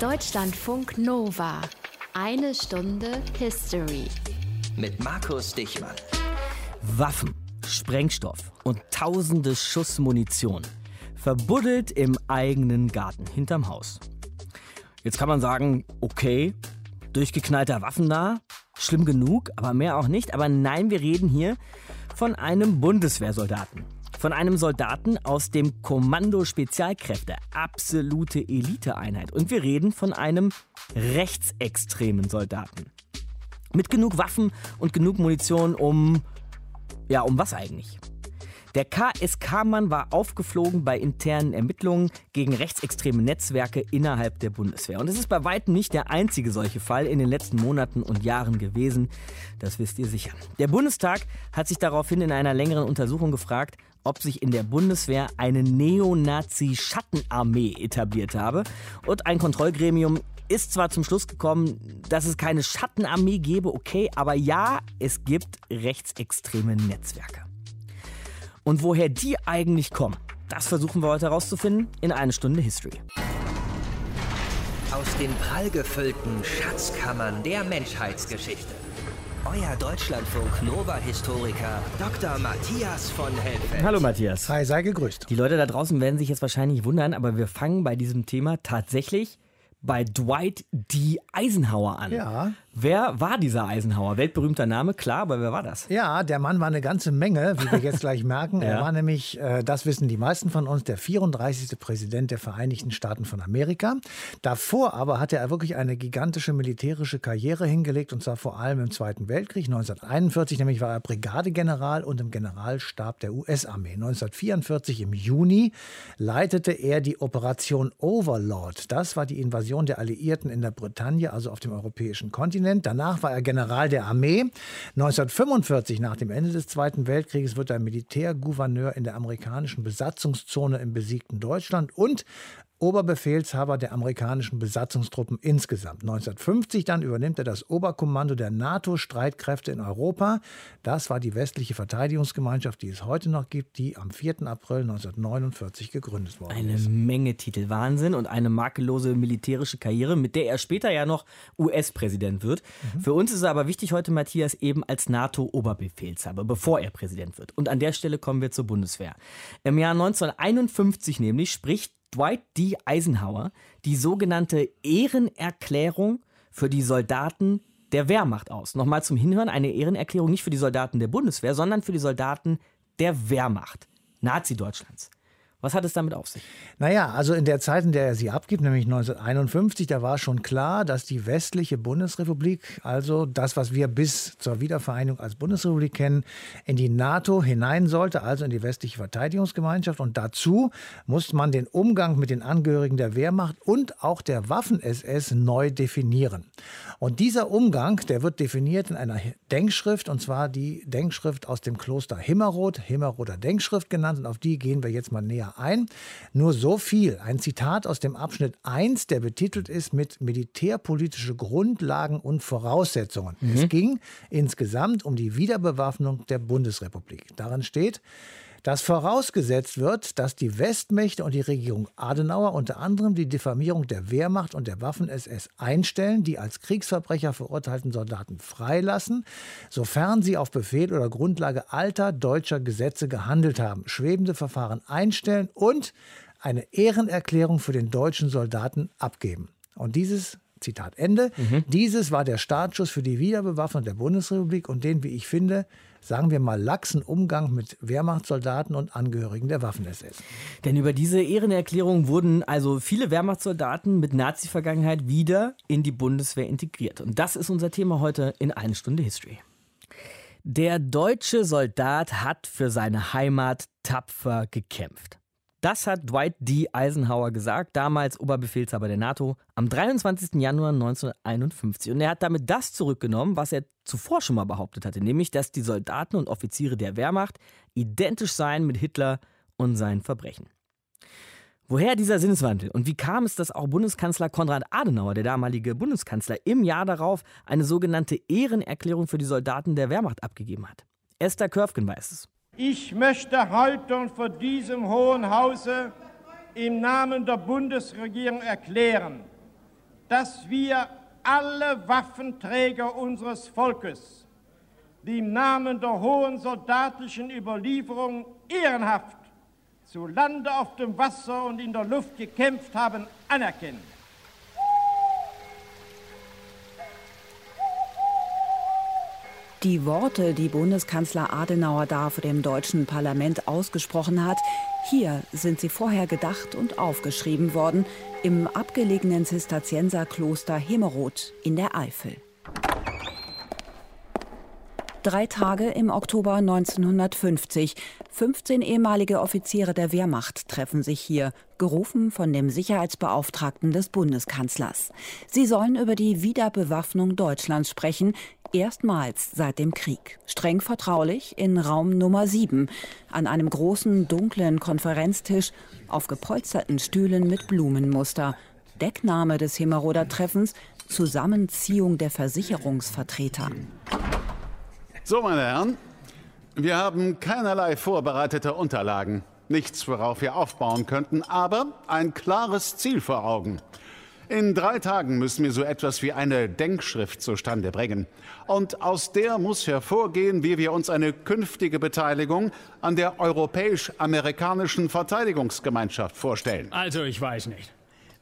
Deutschlandfunk Nova. Eine Stunde History. Mit Markus Dichmann. Waffen, Sprengstoff und tausende Schuss Munition. Verbuddelt im eigenen Garten, hinterm Haus. Jetzt kann man sagen, okay, durchgeknallter Waffennah, schlimm genug, aber mehr auch nicht. Aber nein, wir reden hier von einem Bundeswehrsoldaten. Von einem Soldaten aus dem Kommando Spezialkräfte, absolute Eliteeinheit. Und wir reden von einem rechtsextremen Soldaten. Mit genug Waffen und genug Munition, um. Ja, um was eigentlich? Der KSK-Mann war aufgeflogen bei internen Ermittlungen gegen rechtsextreme Netzwerke innerhalb der Bundeswehr. Und es ist bei weitem nicht der einzige solche Fall in den letzten Monaten und Jahren gewesen. Das wisst ihr sicher. Der Bundestag hat sich daraufhin in einer längeren Untersuchung gefragt, ob sich in der Bundeswehr eine Neonazi-Schattenarmee etabliert habe. Und ein Kontrollgremium ist zwar zum Schluss gekommen, dass es keine Schattenarmee gäbe, okay, aber ja, es gibt rechtsextreme Netzwerke. Und woher die eigentlich kommen, das versuchen wir heute herauszufinden in einer Stunde History. Aus den prallgefüllten Schatzkammern der Menschheitsgeschichte. Euer Deutschlandfunk Nova-Historiker Dr. Matthias von Helfeld. Hallo Matthias. Hi, sei gegrüßt. Die Leute da draußen werden sich jetzt wahrscheinlich wundern, aber wir fangen bei diesem Thema tatsächlich bei Dwight D. Eisenhower an. Ja. Wer war dieser Eisenhower? Weltberühmter Name, klar, aber wer war das? Ja, der Mann war eine ganze Menge, wie wir jetzt gleich merken. Ja. Er war nämlich, äh, das wissen die meisten von uns, der 34. Präsident der Vereinigten Staaten von Amerika. Davor aber hatte er wirklich eine gigantische militärische Karriere hingelegt, und zwar vor allem im Zweiten Weltkrieg. 1941 nämlich war er Brigadegeneral und im Generalstab der US-Armee. 1944 im Juni leitete er die Operation Overlord. Das war die Invasion der Alliierten in der Bretagne, also auf dem europäischen Kontinent. Danach war er General der Armee. 1945, nach dem Ende des Zweiten Weltkrieges, wird er Militärgouverneur in der amerikanischen Besatzungszone im besiegten Deutschland und Oberbefehlshaber der amerikanischen Besatzungstruppen insgesamt. 1950 dann übernimmt er das Oberkommando der NATO-Streitkräfte in Europa. Das war die westliche Verteidigungsgemeinschaft, die es heute noch gibt, die am 4. April 1949 gegründet worden Eine ist. Menge Titel, Wahnsinn und eine makellose militärische Karriere, mit der er später ja noch US-Präsident wird. Für uns ist er aber wichtig heute, Matthias, eben als NATO-Oberbefehlshaber, bevor er Präsident wird. Und an der Stelle kommen wir zur Bundeswehr. Im Jahr 1951 nämlich spricht Dwight D. Eisenhower die sogenannte Ehrenerklärung für die Soldaten der Wehrmacht aus. Nochmal zum Hinhören, eine Ehrenerklärung nicht für die Soldaten der Bundeswehr, sondern für die Soldaten der Wehrmacht, Nazi-Deutschlands. Was hat es damit auf sich? Naja, also in der Zeit, in der er sie abgibt, nämlich 1951, da war schon klar, dass die westliche Bundesrepublik, also das, was wir bis zur Wiedervereinigung als Bundesrepublik kennen, in die NATO hinein sollte, also in die westliche Verteidigungsgemeinschaft. Und dazu musste man den Umgang mit den Angehörigen der Wehrmacht und auch der Waffen-SS neu definieren. Und dieser Umgang, der wird definiert in einer Denkschrift, und zwar die Denkschrift aus dem Kloster Himmerod, Himmeroder Denkschrift genannt, und auf die gehen wir jetzt mal näher ein. Nur so viel. Ein Zitat aus dem Abschnitt 1, der betitelt ist mit militärpolitische Grundlagen und Voraussetzungen. Es ging insgesamt um die Wiederbewaffnung der Bundesrepublik. Darin steht, dass vorausgesetzt wird, dass die Westmächte und die Regierung Adenauer unter anderem die Diffamierung der Wehrmacht und der Waffen-SS einstellen, die als Kriegsverbrecher verurteilten Soldaten freilassen, sofern sie auf Befehl oder Grundlage alter deutscher Gesetze gehandelt haben, schwebende Verfahren einstellen und eine Ehrenerklärung für den deutschen Soldaten abgeben. Und dieses Zitat Ende. Dieses war der Startschuss für die Wiederbewaffnung der Bundesrepublik und den, wie ich finde, sagen wir mal, laxen Umgang mit Wehrmachtssoldaten und Angehörigen der Waffen-SS. Denn über diese Ehrenerklärung wurden also viele Wehrmachtssoldaten mit Nazi-Vergangenheit wieder in die Bundeswehr integriert. Und das ist unser Thema heute in eine Stunde History. Der deutsche Soldat hat für seine Heimat tapfer gekämpft. Das hat Dwight D. Eisenhower gesagt, damals Oberbefehlshaber der NATO, am 23. Januar 1951. Und er hat damit das zurückgenommen, was er zuvor schon mal behauptet hatte, nämlich, dass die Soldaten und Offiziere der Wehrmacht identisch seien mit Hitler und seinen Verbrechen. Woher dieser Sinneswandel und wie kam es, dass auch Bundeskanzler Konrad Adenauer, der damalige Bundeskanzler, im Jahr darauf eine sogenannte Ehrenerklärung für die Soldaten der Wehrmacht abgegeben hat? Esther Körfgen weiß es. Ich möchte heute vor diesem Hohen Hause im Namen der Bundesregierung erklären, dass wir alle Waffenträger unseres Volkes, die im Namen der hohen soldatischen Überlieferung ehrenhaft zu Lande auf dem Wasser und in der Luft gekämpft haben, anerkennen. Die Worte, die Bundeskanzler Adenauer da vor dem deutschen Parlament ausgesprochen hat, hier sind sie vorher gedacht und aufgeschrieben worden im abgelegenen Zisterzienserkloster Himmeroth in der Eifel. Drei Tage im Oktober 1950. 15 ehemalige Offiziere der Wehrmacht treffen sich hier, gerufen von dem Sicherheitsbeauftragten des Bundeskanzlers. Sie sollen über die Wiederbewaffnung Deutschlands sprechen, erstmals seit dem Krieg. Streng vertraulich in Raum Nummer 7, an einem großen dunklen Konferenztisch, auf gepolsterten Stühlen mit Blumenmuster. Deckname des Himmeroder Treffens Zusammenziehung der Versicherungsvertreter. So, meine Herren, wir haben keinerlei vorbereitete Unterlagen. Nichts, worauf wir aufbauen könnten, aber ein klares Ziel vor Augen. In drei Tagen müssen wir so etwas wie eine Denkschrift zustande bringen. Und aus der muss hervorgehen, wie wir uns eine künftige Beteiligung an der europäisch-amerikanischen Verteidigungsgemeinschaft vorstellen. Also, ich weiß nicht.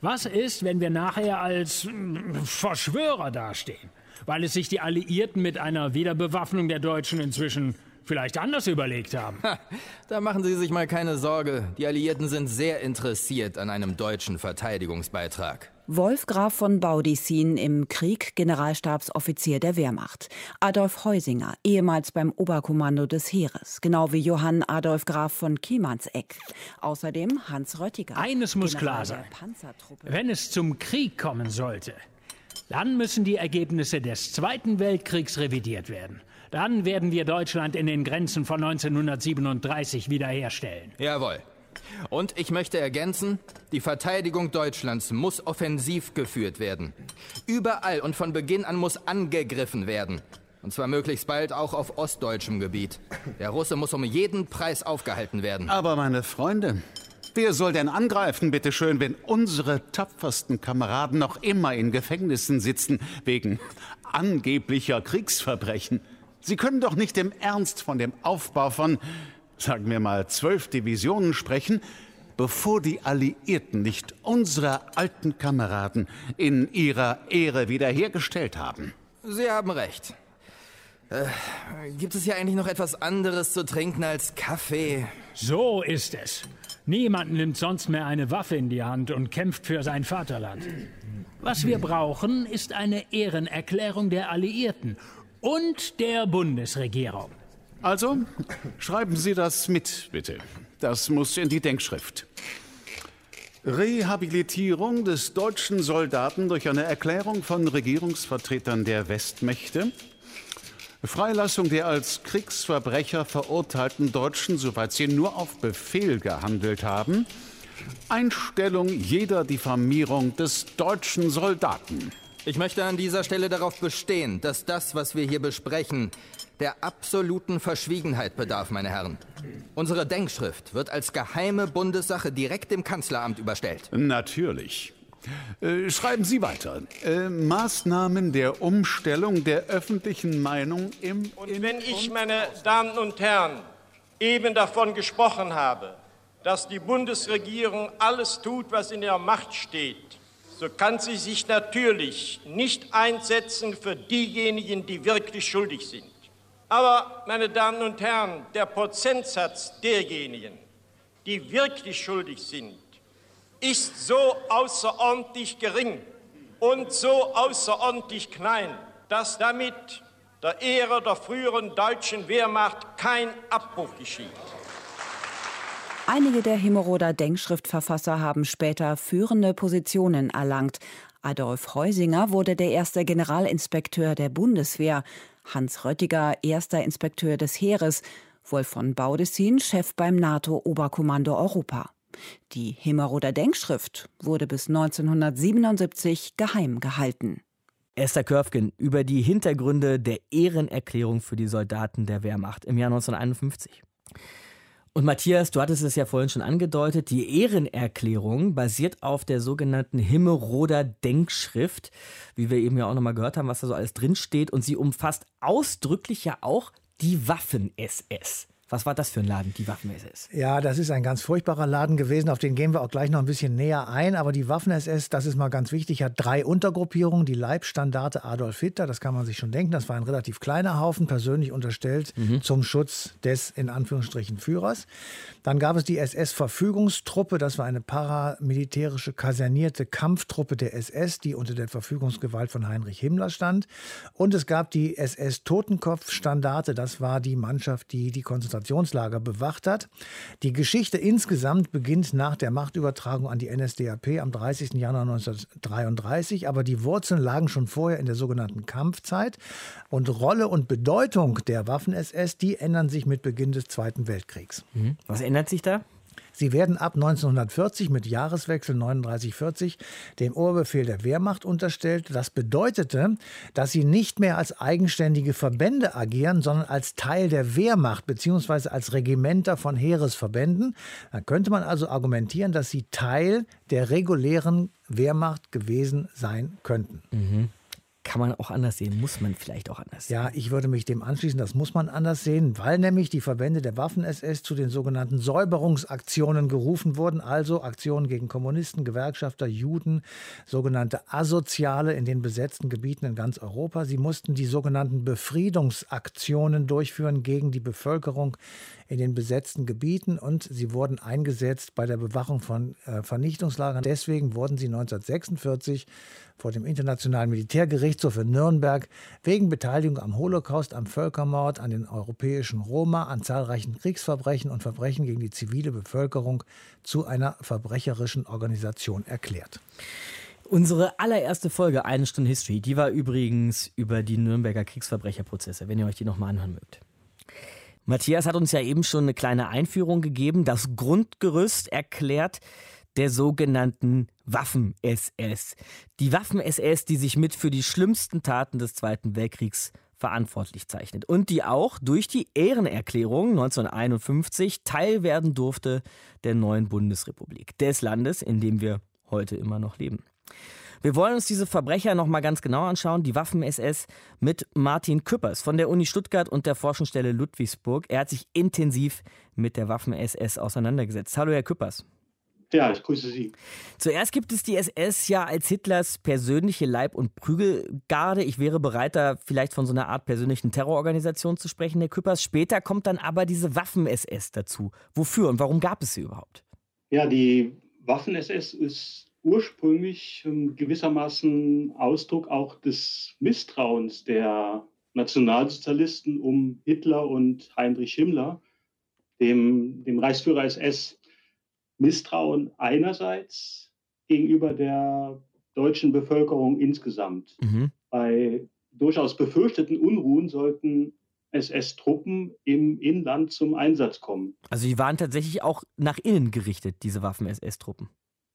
Was ist, wenn wir nachher als hm, Verschwörer dastehen? weil es sich die Alliierten mit einer Wiederbewaffnung der Deutschen inzwischen vielleicht anders überlegt haben. Ha, da machen Sie sich mal keine Sorge. Die Alliierten sind sehr interessiert an einem deutschen Verteidigungsbeitrag. Wolf Graf von Baudissin im Krieg Generalstabsoffizier der Wehrmacht. Adolf Heusinger, ehemals beim Oberkommando des Heeres, genau wie Johann Adolf Graf von Kielmannseck. Außerdem Hans Röttiger. Eines muss klar sein. Wenn es zum Krieg kommen sollte, dann müssen die Ergebnisse des Zweiten Weltkriegs revidiert werden. Dann werden wir Deutschland in den Grenzen von 1937 wiederherstellen. Jawohl. Und ich möchte ergänzen, die Verteidigung Deutschlands muss offensiv geführt werden. Überall und von Beginn an muss angegriffen werden. Und zwar möglichst bald auch auf ostdeutschem Gebiet. Der Russe muss um jeden Preis aufgehalten werden. Aber meine Freunde, Wer soll denn angreifen, bitteschön, wenn unsere tapfersten Kameraden noch immer in Gefängnissen sitzen wegen angeblicher Kriegsverbrechen? Sie können doch nicht im Ernst von dem Aufbau von, sagen wir mal, zwölf Divisionen sprechen, bevor die Alliierten nicht unsere alten Kameraden in ihrer Ehre wiederhergestellt haben. Sie haben recht. Äh, gibt es hier eigentlich noch etwas anderes zu trinken als Kaffee? So ist es. Niemand nimmt sonst mehr eine Waffe in die Hand und kämpft für sein Vaterland. Was wir brauchen, ist eine Ehrenerklärung der Alliierten und der Bundesregierung. Also, schreiben Sie das mit, bitte. Das muss in die Denkschrift. Rehabilitierung des deutschen Soldaten durch eine Erklärung von Regierungsvertretern der Westmächte Freilassung der als Kriegsverbrecher verurteilten Deutschen, soweit sie nur auf Befehl gehandelt haben. Einstellung jeder Diffamierung des deutschen Soldaten. Ich möchte an dieser Stelle darauf bestehen, dass das, was wir hier besprechen, der absoluten Verschwiegenheit bedarf, meine Herren. Unsere Denkschrift wird als geheime Bundessache direkt dem Kanzleramt überstellt. Natürlich. Äh, schreiben Sie weiter. Äh, Maßnahmen der Umstellung der öffentlichen Meinung im. Und wenn ich, meine Damen und Herren, eben davon gesprochen habe, dass die Bundesregierung alles tut, was in ihrer Macht steht, so kann sie sich natürlich nicht einsetzen für diejenigen, die wirklich schuldig sind. Aber, meine Damen und Herren, der Prozentsatz derjenigen, die wirklich schuldig sind, ist so außerordentlich gering und so außerordentlich klein, dass damit der Ehre der früheren deutschen Wehrmacht kein Abbruch geschieht. Einige der Himmeroder Denkschriftverfasser haben später führende Positionen erlangt. Adolf Heusinger wurde der erste Generalinspekteur der Bundeswehr, Hans Röttiger erster Inspekteur des Heeres, Wolf von Baudissin Chef beim NATO-Oberkommando Europa. Die Himmeroder Denkschrift wurde bis 1977 geheim gehalten. Esther Körfgen über die Hintergründe der Ehrenerklärung für die Soldaten der Wehrmacht im Jahr 1951. Und Matthias, du hattest es ja vorhin schon angedeutet, die Ehrenerklärung basiert auf der sogenannten Himmelroder Denkschrift, wie wir eben ja auch nochmal gehört haben, was da so alles drinsteht. Und sie umfasst ausdrücklich ja auch die Waffen-SS. Was war das für ein Laden, die Waffen-SS? Ja, das ist ein ganz furchtbarer Laden gewesen. Auf den gehen wir auch gleich noch ein bisschen näher ein. Aber die Waffen-SS, das ist mal ganz wichtig, hat drei Untergruppierungen. Die Leibstandarte Adolf Hitler, das kann man sich schon denken. Das war ein relativ kleiner Haufen, persönlich unterstellt mhm. zum Schutz des, in Anführungsstrichen, Führers. Dann gab es die SS-Verfügungstruppe. Das war eine paramilitärische, kasernierte Kampftruppe der SS, die unter der Verfügungsgewalt von Heinrich Himmler stand. Und es gab die SS-Totenkopf-Standarte. Das war die Mannschaft, die die Konzentration Konzentrationslager bewacht hat. Die Geschichte insgesamt beginnt nach der Machtübertragung an die NSDAP am 30. Januar 1933, aber die Wurzeln lagen schon vorher in der sogenannten Kampfzeit. Und Rolle und Bedeutung der Waffen-SS, die ändern sich mit Beginn des Zweiten Weltkriegs. Mhm. Was ändert sich da? Sie werden ab 1940 mit Jahreswechsel 39-40 dem Oberbefehl der Wehrmacht unterstellt. Das bedeutete, dass sie nicht mehr als eigenständige Verbände agieren, sondern als Teil der Wehrmacht bzw. als Regimenter von Heeresverbänden. Da könnte man also argumentieren, dass sie Teil der regulären Wehrmacht gewesen sein könnten. Mhm kann man auch anders sehen, muss man vielleicht auch anders sehen. Ja, ich würde mich dem anschließen, das muss man anders sehen, weil nämlich die Verbände der Waffen-SS zu den sogenannten Säuberungsaktionen gerufen wurden, also Aktionen gegen Kommunisten, Gewerkschafter, Juden, sogenannte Asoziale in den besetzten Gebieten in ganz Europa. Sie mussten die sogenannten Befriedungsaktionen durchführen gegen die Bevölkerung in den besetzten Gebieten und sie wurden eingesetzt bei der Bewachung von äh, Vernichtungslagern. Deswegen wurden sie 1946 vor dem Internationalen Militärgerichtshof in Nürnberg wegen Beteiligung am Holocaust, am Völkermord, an den europäischen Roma, an zahlreichen Kriegsverbrechen und Verbrechen gegen die zivile Bevölkerung zu einer verbrecherischen Organisation erklärt. Unsere allererste Folge, eine Stunde History, die war übrigens über die Nürnberger Kriegsverbrecherprozesse, wenn ihr euch die nochmal anhören mögt. Matthias hat uns ja eben schon eine kleine Einführung gegeben, das Grundgerüst erklärt der sogenannten Waffen-SS. Die Waffen-SS, die sich mit für die schlimmsten Taten des Zweiten Weltkriegs verantwortlich zeichnet und die auch durch die Ehrenerklärung 1951 Teil werden durfte der neuen Bundesrepublik, des Landes, in dem wir heute immer noch leben. Wir wollen uns diese Verbrecher noch mal ganz genau anschauen, die Waffen-SS mit Martin Küppers von der Uni Stuttgart und der Forschungsstelle Ludwigsburg. Er hat sich intensiv mit der Waffen-SS auseinandergesetzt. Hallo, Herr Küppers. Ja, ich grüße Sie. Zuerst gibt es die SS ja als Hitlers persönliche Leib- und Prügelgarde. Ich wäre bereit, da vielleicht von so einer Art persönlichen Terrororganisation zu sprechen, Herr Küppers. Später kommt dann aber diese Waffen-SS dazu. Wofür und warum gab es sie überhaupt? Ja, die Waffen-SS ist ursprünglich ähm, gewissermaßen Ausdruck auch des Misstrauens der Nationalsozialisten um Hitler und Heinrich Himmler, dem, dem Reichsführer SS. Misstrauen einerseits gegenüber der deutschen Bevölkerung insgesamt. Mhm. Bei durchaus befürchteten Unruhen sollten SS-Truppen im Inland zum Einsatz kommen. Also die waren tatsächlich auch nach innen gerichtet, diese Waffen-SS-Truppen.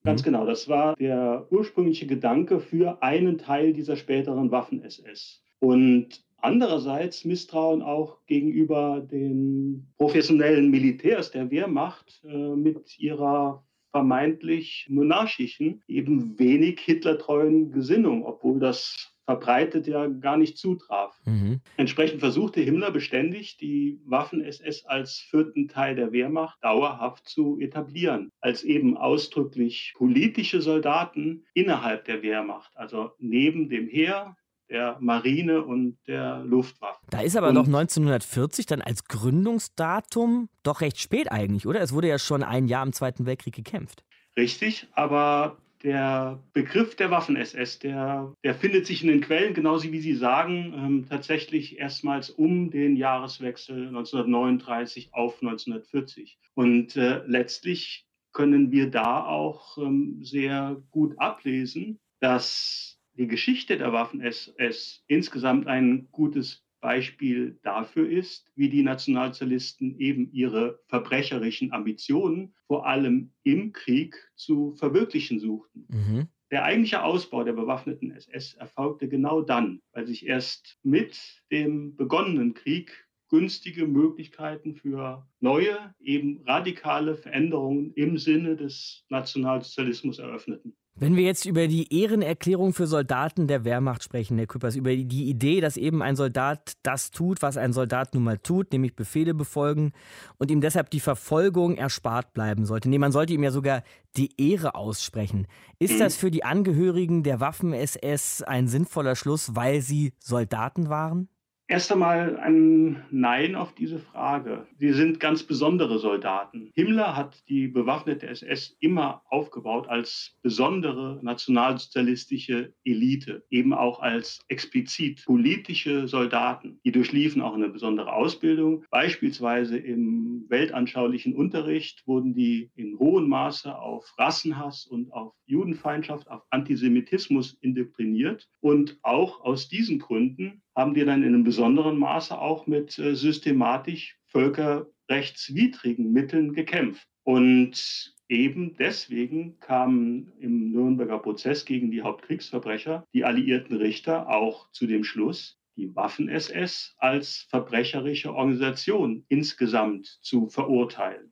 Ganz mhm. genau, das war der ursprüngliche Gedanke für einen Teil dieser späteren Waffen-SS. Und andererseits Misstrauen auch gegenüber den professionellen Militärs der Wehrmacht äh, mit ihrer vermeintlich monarchischen, eben wenig hitlertreuen Gesinnung, obwohl das verbreitet ja gar nicht zutraf. Mhm. Entsprechend versuchte Himmler beständig, die Waffen-SS als vierten Teil der Wehrmacht dauerhaft zu etablieren, als eben ausdrücklich politische Soldaten innerhalb der Wehrmacht, also neben dem Heer, der Marine und der Luftwaffe. Da ist aber und, doch 1940 dann als Gründungsdatum doch recht spät eigentlich, oder? Es wurde ja schon ein Jahr im Zweiten Weltkrieg gekämpft. Richtig, aber der Begriff der Waffen-SS, der, der findet sich in den Quellen, genauso wie Sie sagen, ähm, tatsächlich erstmals um den Jahreswechsel 1939 auf 1940. Und äh, letztlich können wir da auch ähm, sehr gut ablesen, dass die Geschichte der Waffen-SS insgesamt ein gutes Beispiel dafür ist, wie die Nationalsozialisten eben ihre verbrecherischen Ambitionen vor allem im Krieg zu verwirklichen suchten. Mhm. Der eigentliche Ausbau der bewaffneten SS erfolgte genau dann, weil sich erst mit dem begonnenen Krieg günstige Möglichkeiten für neue, eben radikale Veränderungen im Sinne des Nationalsozialismus eröffneten. Wenn wir jetzt über die Ehrenerklärung für Soldaten der Wehrmacht sprechen, Herr Küppers, über die Idee, dass eben ein Soldat das tut, was ein Soldat nun mal tut, nämlich Befehle befolgen und ihm deshalb die Verfolgung erspart bleiben sollte. Nee, man sollte ihm ja sogar die Ehre aussprechen. Ist das für die Angehörigen der Waffen-SS ein sinnvoller Schluss, weil sie Soldaten waren? Erst einmal ein Nein auf diese Frage. Sie sind ganz besondere Soldaten. Himmler hat die bewaffnete SS immer aufgebaut als besondere nationalsozialistische Elite, eben auch als explizit politische Soldaten. Die durchliefen auch eine besondere Ausbildung. Beispielsweise im weltanschaulichen Unterricht wurden die in hohem Maße auf Rassenhass und auf Judenfeindschaft, auf Antisemitismus indoktriniert. Und auch aus diesen Gründen haben die dann in einem besonderen Maße auch mit äh, systematisch völkerrechtswidrigen Mitteln gekämpft. Und eben deswegen kamen im Nürnberger Prozess gegen die Hauptkriegsverbrecher die alliierten Richter auch zu dem Schluss, die Waffen-SS als verbrecherische Organisation insgesamt zu verurteilen.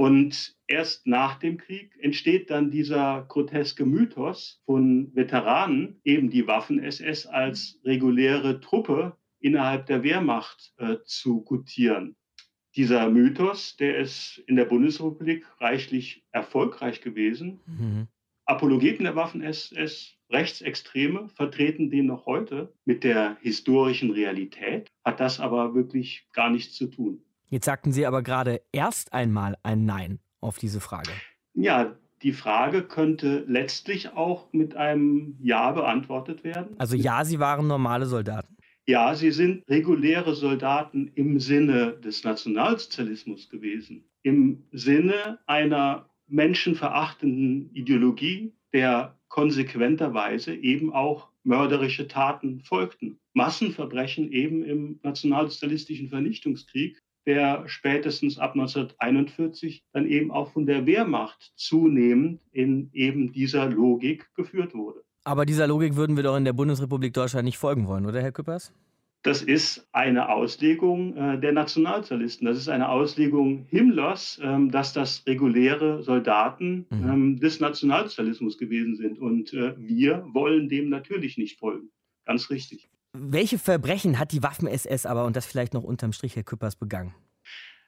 Und erst nach dem Krieg entsteht dann dieser groteske Mythos von Veteranen, eben die Waffen-SS als reguläre Truppe innerhalb der Wehrmacht äh, zu gutieren. Dieser Mythos, der ist in der Bundesrepublik reichlich erfolgreich gewesen. Mhm. Apologeten der Waffen-SS, Rechtsextreme, vertreten den noch heute. Mit der historischen Realität hat das aber wirklich gar nichts zu tun. Jetzt sagten Sie aber gerade erst einmal ein Nein auf diese Frage. Ja, die Frage könnte letztlich auch mit einem Ja beantwortet werden. Also ja, Sie waren normale Soldaten. Ja, sie sind reguläre Soldaten im Sinne des Nationalsozialismus gewesen, im Sinne einer menschenverachtenden Ideologie, der konsequenterweise eben auch mörderische Taten folgten. Massenverbrechen eben im nationalsozialistischen Vernichtungskrieg der spätestens ab 1941 dann eben auch von der Wehrmacht zunehmend in eben dieser Logik geführt wurde. Aber dieser Logik würden wir doch in der Bundesrepublik Deutschland nicht folgen wollen, oder Herr Küppers? Das ist eine Auslegung äh, der Nationalsozialisten. Das ist eine Auslegung Himmlers, ähm, dass das reguläre Soldaten mhm. ähm, des Nationalsozialismus gewesen sind. Und äh, wir wollen dem natürlich nicht folgen. Ganz richtig. Welche Verbrechen hat die Waffen-SS aber, und das vielleicht noch unterm Strich, Herr Küppers, begangen?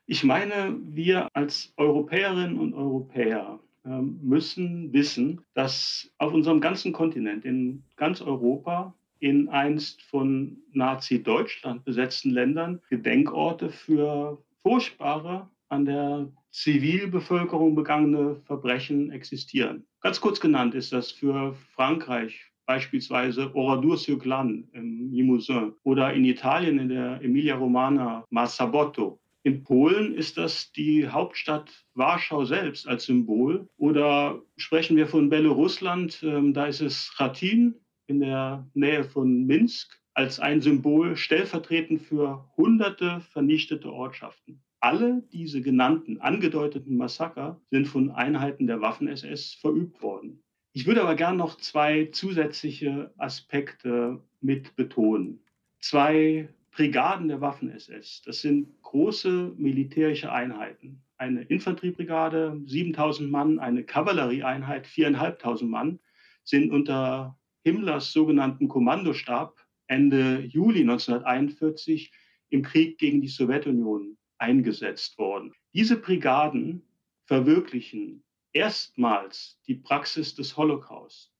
Ich meine, wir als Europäerinnen und Europäer ähm, müssen wissen, dass auf unserem ganzen Kontinent, in ganz Europa, in einst von Nazi-Deutschland besetzten Ländern Gedenkorte für furchtbare, an der Zivilbevölkerung begangene Verbrechen existieren. Ganz kurz genannt ist das für Frankreich beispielsweise Oradour-sur-Glane im Limousin oder in Italien in der Emilia-Romana Massabotto. In Polen ist das die Hauptstadt Warschau selbst als Symbol. Oder sprechen wir von Belarusland, ähm, da ist es Ratin in der Nähe von Minsk als ein Symbol stellvertretend für hunderte vernichtete Ortschaften. Alle diese genannten, angedeuteten Massaker sind von Einheiten der Waffen-SS verübt worden. Ich würde aber gern noch zwei zusätzliche Aspekte mit betonen. Zwei Brigaden der Waffen-SS, das sind große militärische Einheiten. Eine Infanteriebrigade, 7000 Mann, eine Kavallerieeinheit, 4500 Mann, sind unter Himmlers sogenannten Kommandostab Ende Juli 1941 im Krieg gegen die Sowjetunion eingesetzt worden. Diese Brigaden verwirklichen erstmals die Praxis des Holocaust.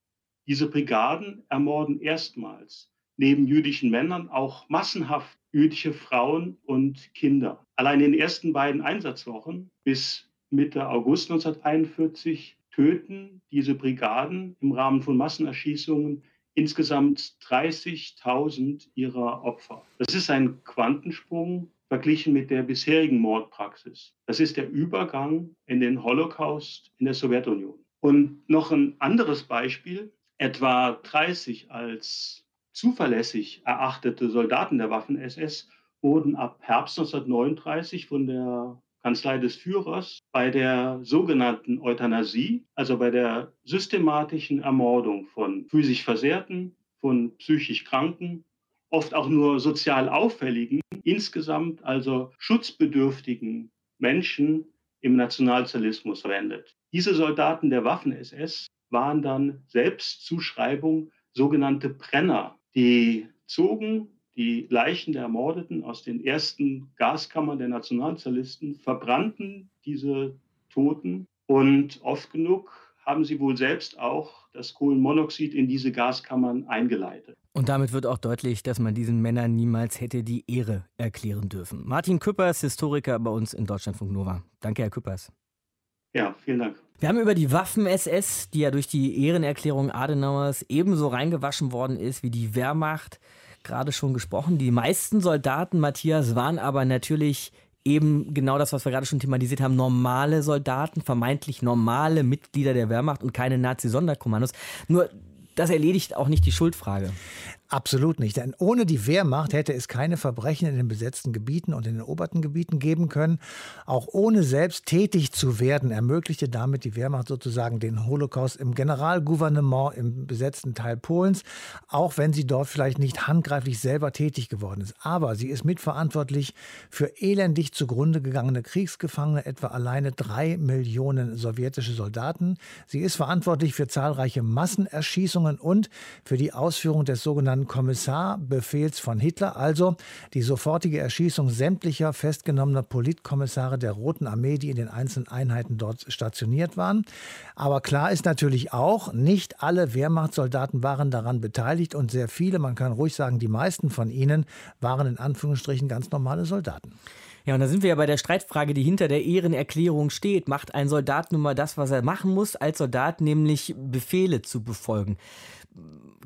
Diese Brigaden ermorden erstmals neben jüdischen Männern auch massenhaft jüdische Frauen und Kinder. Allein in den ersten beiden Einsatzwochen bis Mitte August 1941 töten diese Brigaden im Rahmen von Massenerschießungen insgesamt 30.000 ihrer Opfer. Das ist ein Quantensprung verglichen mit der bisherigen Mordpraxis. Das ist der Übergang in den Holocaust in der Sowjetunion. Und noch ein anderes Beispiel, etwa 30 als zuverlässig erachtete Soldaten der Waffen-SS wurden ab Herbst 1939 von der Kanzlei des Führers bei der sogenannten Euthanasie, also bei der systematischen Ermordung von physisch Versehrten, von psychisch Kranken oft auch nur sozial auffälligen, insgesamt also schutzbedürftigen Menschen im Nationalsozialismus verwendet. Diese Soldaten der Waffen-SS waren dann Selbstzuschreibung sogenannte Brenner. Die zogen die Leichen der Ermordeten aus den ersten Gaskammern der Nationalsozialisten, verbrannten diese Toten und oft genug haben sie wohl selbst auch das Kohlenmonoxid in diese Gaskammern eingeleitet. Und damit wird auch deutlich, dass man diesen Männern niemals hätte die Ehre erklären dürfen. Martin Küppers, Historiker bei uns in Deutschlandfunk Nova. Danke, Herr Küppers. Ja, vielen Dank. Wir haben über die Waffen-SS, die ja durch die Ehrenerklärung Adenauers ebenso reingewaschen worden ist wie die Wehrmacht, gerade schon gesprochen. Die meisten Soldaten, Matthias, waren aber natürlich eben genau das, was wir gerade schon thematisiert haben, normale Soldaten, vermeintlich normale Mitglieder der Wehrmacht und keine Nazi-Sonderkommandos. Nur das erledigt auch nicht die Schuldfrage. Absolut nicht. Denn ohne die Wehrmacht hätte es keine Verbrechen in den besetzten Gebieten und in den eroberten Gebieten geben können. Auch ohne selbst tätig zu werden, ermöglichte damit die Wehrmacht sozusagen den Holocaust im Generalgouvernement im besetzten Teil Polens, auch wenn sie dort vielleicht nicht handgreiflich selber tätig geworden ist. Aber sie ist mitverantwortlich für elendig zugrunde gegangene Kriegsgefangene, etwa alleine drei Millionen sowjetische Soldaten. Sie ist verantwortlich für zahlreiche Massenerschießungen und für die Ausführung des sogenannten Kommissarbefehls von Hitler, also die sofortige Erschießung sämtlicher festgenommener Politkommissare der Roten Armee, die in den einzelnen Einheiten dort stationiert waren. Aber klar ist natürlich auch, nicht alle Wehrmachtssoldaten waren daran beteiligt und sehr viele, man kann ruhig sagen, die meisten von ihnen waren in Anführungsstrichen ganz normale Soldaten. Ja, und da sind wir ja bei der Streitfrage, die hinter der Ehrenerklärung steht. Macht ein Soldat nun mal das, was er machen muss, als Soldat, nämlich Befehle zu befolgen?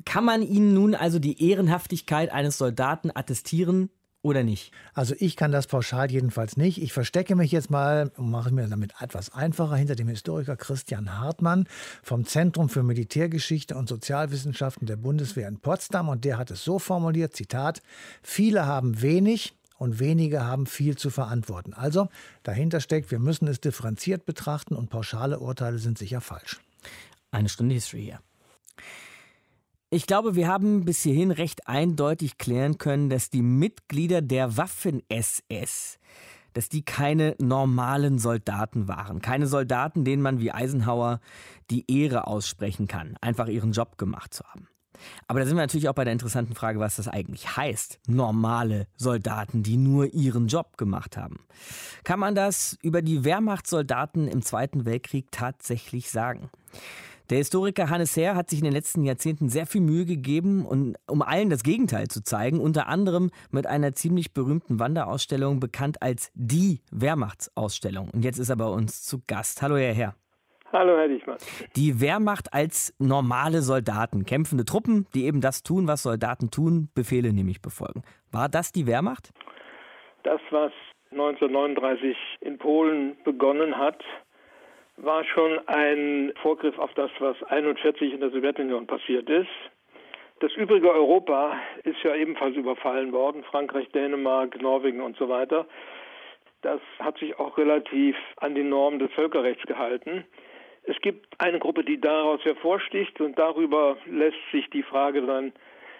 Kann man Ihnen nun also die Ehrenhaftigkeit eines Soldaten attestieren, oder nicht? Also ich kann das pauschal jedenfalls nicht. Ich verstecke mich jetzt mal und mache mir damit etwas einfacher hinter dem Historiker Christian Hartmann vom Zentrum für Militärgeschichte und Sozialwissenschaften der Bundeswehr in Potsdam und der hat es so formuliert, Zitat, viele haben wenig, und wenige haben viel zu verantworten. Also dahinter steckt, wir müssen es differenziert betrachten und pauschale Urteile sind sicher falsch. Eine Stunde History hier. Ich glaube, wir haben bis hierhin recht eindeutig klären können, dass die Mitglieder der Waffen-SS, dass die keine normalen Soldaten waren. Keine Soldaten, denen man wie Eisenhower die Ehre aussprechen kann, einfach ihren Job gemacht zu haben. Aber da sind wir natürlich auch bei der interessanten Frage, was das eigentlich heißt. Normale Soldaten, die nur ihren Job gemacht haben. Kann man das über die Wehrmachtssoldaten im Zweiten Weltkrieg tatsächlich sagen? Der Historiker Hannes Herr hat sich in den letzten Jahrzehnten sehr viel Mühe gegeben, um allen das Gegenteil zu zeigen, unter anderem mit einer ziemlich berühmten Wanderausstellung, bekannt als die Wehrmachtsausstellung. Und jetzt ist er bei uns zu Gast. Hallo, Herr Herr. Hallo, Herr Dichmann. Die Wehrmacht als normale Soldaten, kämpfende Truppen, die eben das tun, was Soldaten tun, Befehle nämlich befolgen. War das die Wehrmacht? Das, was 1939 in Polen begonnen hat, war schon ein Vorgriff auf das, was 1941 in der Sowjetunion passiert ist. Das übrige Europa ist ja ebenfalls überfallen worden, Frankreich, Dänemark, Norwegen und so weiter. Das hat sich auch relativ an die Normen des Völkerrechts gehalten. Es gibt eine Gruppe, die daraus hervorsticht und darüber lässt sich die Frage dann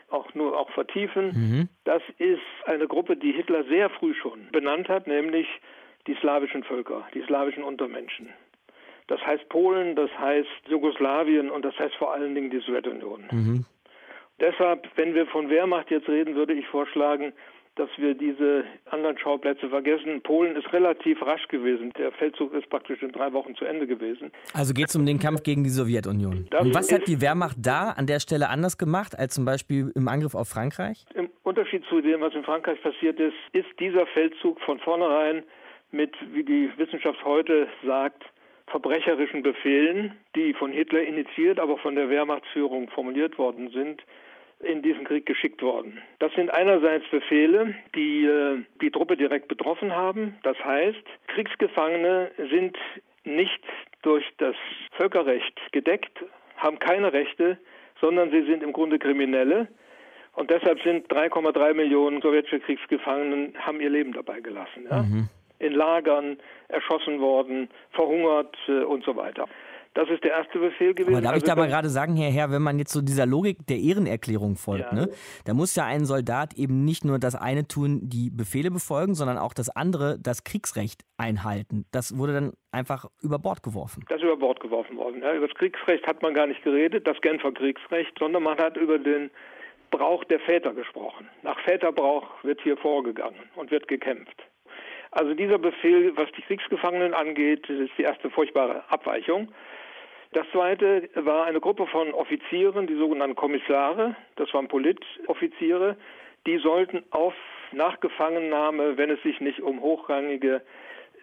auch nur auch vertiefen. Mhm. Das ist eine Gruppe, die Hitler sehr früh schon benannt hat, nämlich die slawischen Völker, die slawischen Untermenschen. Das heißt Polen, das heißt Jugoslawien und das heißt vor allen Dingen die Sowjetunion. Mhm. Deshalb, wenn wir von Wehrmacht jetzt reden, würde ich vorschlagen, dass wir diese anderen Schauplätze vergessen. Polen ist relativ rasch gewesen. Der Feldzug ist praktisch in drei Wochen zu Ende gewesen. Also geht es um den Kampf gegen die Sowjetunion. Das Und was hat die Wehrmacht da an der Stelle anders gemacht als zum Beispiel im Angriff auf Frankreich? Im Unterschied zu dem, was in Frankreich passiert ist, ist dieser Feldzug von vornherein mit, wie die Wissenschaft heute sagt, verbrecherischen Befehlen, die von Hitler initiiert, aber von der Wehrmachtsführung formuliert worden sind, in diesen Krieg geschickt worden. Das sind einerseits Befehle, die äh, die Truppe direkt betroffen haben. Das heißt, Kriegsgefangene sind nicht durch das Völkerrecht gedeckt, haben keine Rechte, sondern sie sind im Grunde Kriminelle. Und deshalb sind 3,3 Millionen sowjetische Kriegsgefangenen haben ihr Leben dabei gelassen. Ja? Mhm in Lagern erschossen worden, verhungert äh, und so weiter. Das ist der erste Befehl gewesen. Aber darf also ich da mal gerade sagen, Herr Herr, wenn man jetzt so dieser Logik der Ehrenerklärung folgt, ja. ne, da muss ja ein Soldat eben nicht nur das eine tun, die Befehle befolgen, sondern auch das andere, das Kriegsrecht einhalten. Das wurde dann einfach über Bord geworfen. Das ist über Bord geworfen worden. Ja, über das Kriegsrecht hat man gar nicht geredet, das Genfer Kriegsrecht, sondern man hat über den Brauch der Väter gesprochen. Nach Väterbrauch wird hier vorgegangen und wird gekämpft. Also dieser Befehl, was die Kriegsgefangenen angeht, ist die erste furchtbare Abweichung. Das zweite war eine Gruppe von Offizieren, die sogenannten Kommissare, das waren Politoffiziere, die sollten auf Nachgefangennahme, wenn es sich nicht um hochrangige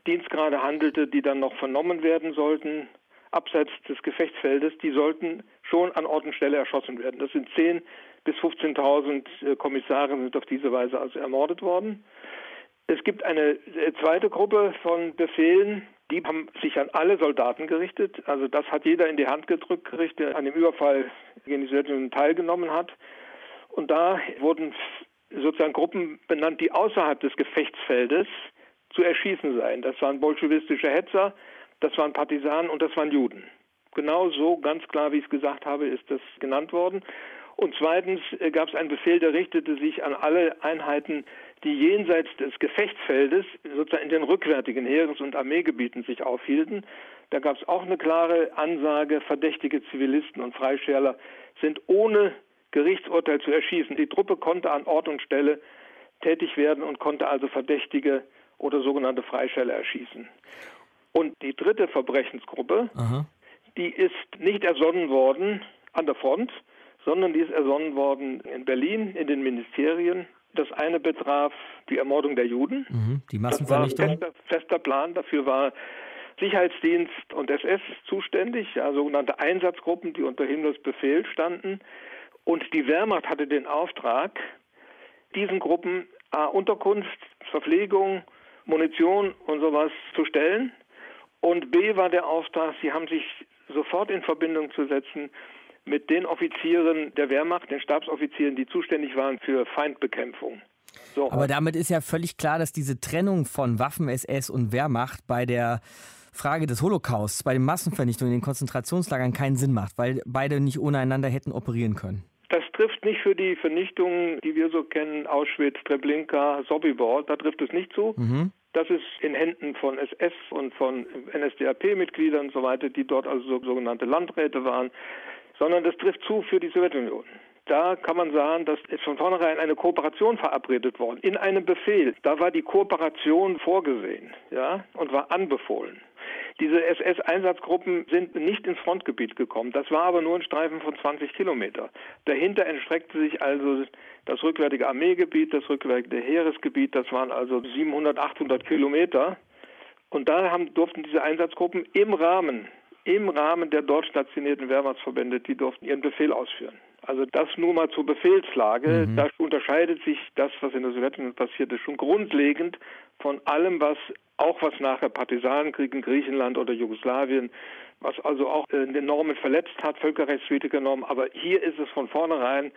Dienstgrade handelte, die dann noch vernommen werden sollten, abseits des Gefechtsfeldes, die sollten schon an Ort und Stelle erschossen werden. Das sind 10.000 bis 15.000 äh, Kommissare sind auf diese Weise also ermordet worden. Es gibt eine äh, zweite Gruppe von Befehlen, die haben sich an alle Soldaten gerichtet. Also das hat jeder in die Hand gedrückt gekriegt, der an dem Überfall gegen die Sowjetunion teilgenommen hat. Und da wurden sozusagen Gruppen benannt, die außerhalb des Gefechtsfeldes zu erschießen seien. Das waren bolschewistische Hetzer, das waren Partisanen und das waren Juden. Genau so, ganz klar, wie ich es gesagt habe, ist das genannt worden. Und zweitens äh, gab es einen Befehl, der richtete sich an alle Einheiten, die jenseits des Gefechtsfeldes, sozusagen in den rückwärtigen Heeres- und Armeegebieten sich aufhielten. Da gab es auch eine klare Ansage, verdächtige Zivilisten und Freischärler sind ohne Gerichtsurteil zu erschießen. Die Truppe konnte an Ort und Stelle tätig werden und konnte also Verdächtige oder sogenannte Freischärler erschießen. Und die dritte Verbrechensgruppe, Aha. die ist nicht ersonnen worden an der Front, sondern die ist ersonnen worden in Berlin, in den Ministerien. Das eine betraf die Ermordung der Juden. Mhm, die Massenvernichtung. Das war ein fester, fester Plan. Dafür war Sicherheitsdienst und SS zuständig, ja, sogenannte Einsatzgruppen, die unter Himmlers Befehl standen. Und die Wehrmacht hatte den Auftrag, diesen Gruppen A, Unterkunft, Verpflegung, Munition und sowas zu stellen. Und B war der Auftrag, sie haben sich sofort in Verbindung zu setzen mit den Offizieren der Wehrmacht, den Stabsoffizieren, die zuständig waren für Feindbekämpfung. So. Aber damit ist ja völlig klar, dass diese Trennung von Waffen-SS und Wehrmacht bei der Frage des Holocausts, bei den Massenvernichtungen in den Konzentrationslagern keinen Sinn macht, weil beide nicht ohne einander hätten operieren können. Das trifft nicht für die Vernichtungen, die wir so kennen, Auschwitz, Treblinka, Sobibor, da trifft es nicht zu. Mhm. Das ist in Händen von SS und von NSDAP-Mitgliedern und so weiter, die dort also sogenannte Landräte waren sondern das trifft zu für die Sowjetunion. Da kann man sagen, dass ist von vornherein eine Kooperation verabredet worden. In einem Befehl. Da war die Kooperation vorgesehen, ja, und war anbefohlen. Diese SS-Einsatzgruppen sind nicht ins Frontgebiet gekommen. Das war aber nur ein Streifen von 20 Kilometer. Dahinter erstreckte sich also das rückwärtige Armeegebiet, das rückwärtige Heeresgebiet. Das waren also 700, 800 Kilometer. Und da haben, durften diese Einsatzgruppen im Rahmen im Rahmen der dort stationierten Wehrmachtsverbände, die durften ihren Befehl ausführen. Also das nur mal zur Befehlslage. Mhm. Da unterscheidet sich das, was in der Sowjetunion passiert ist, schon grundlegend von allem, was auch was nachher Partisanenkrieg in Griechenland oder Jugoslawien, was also auch äh, Normen verletzt hat, völkerrechtswidrige Normen. Aber hier ist es von vornherein,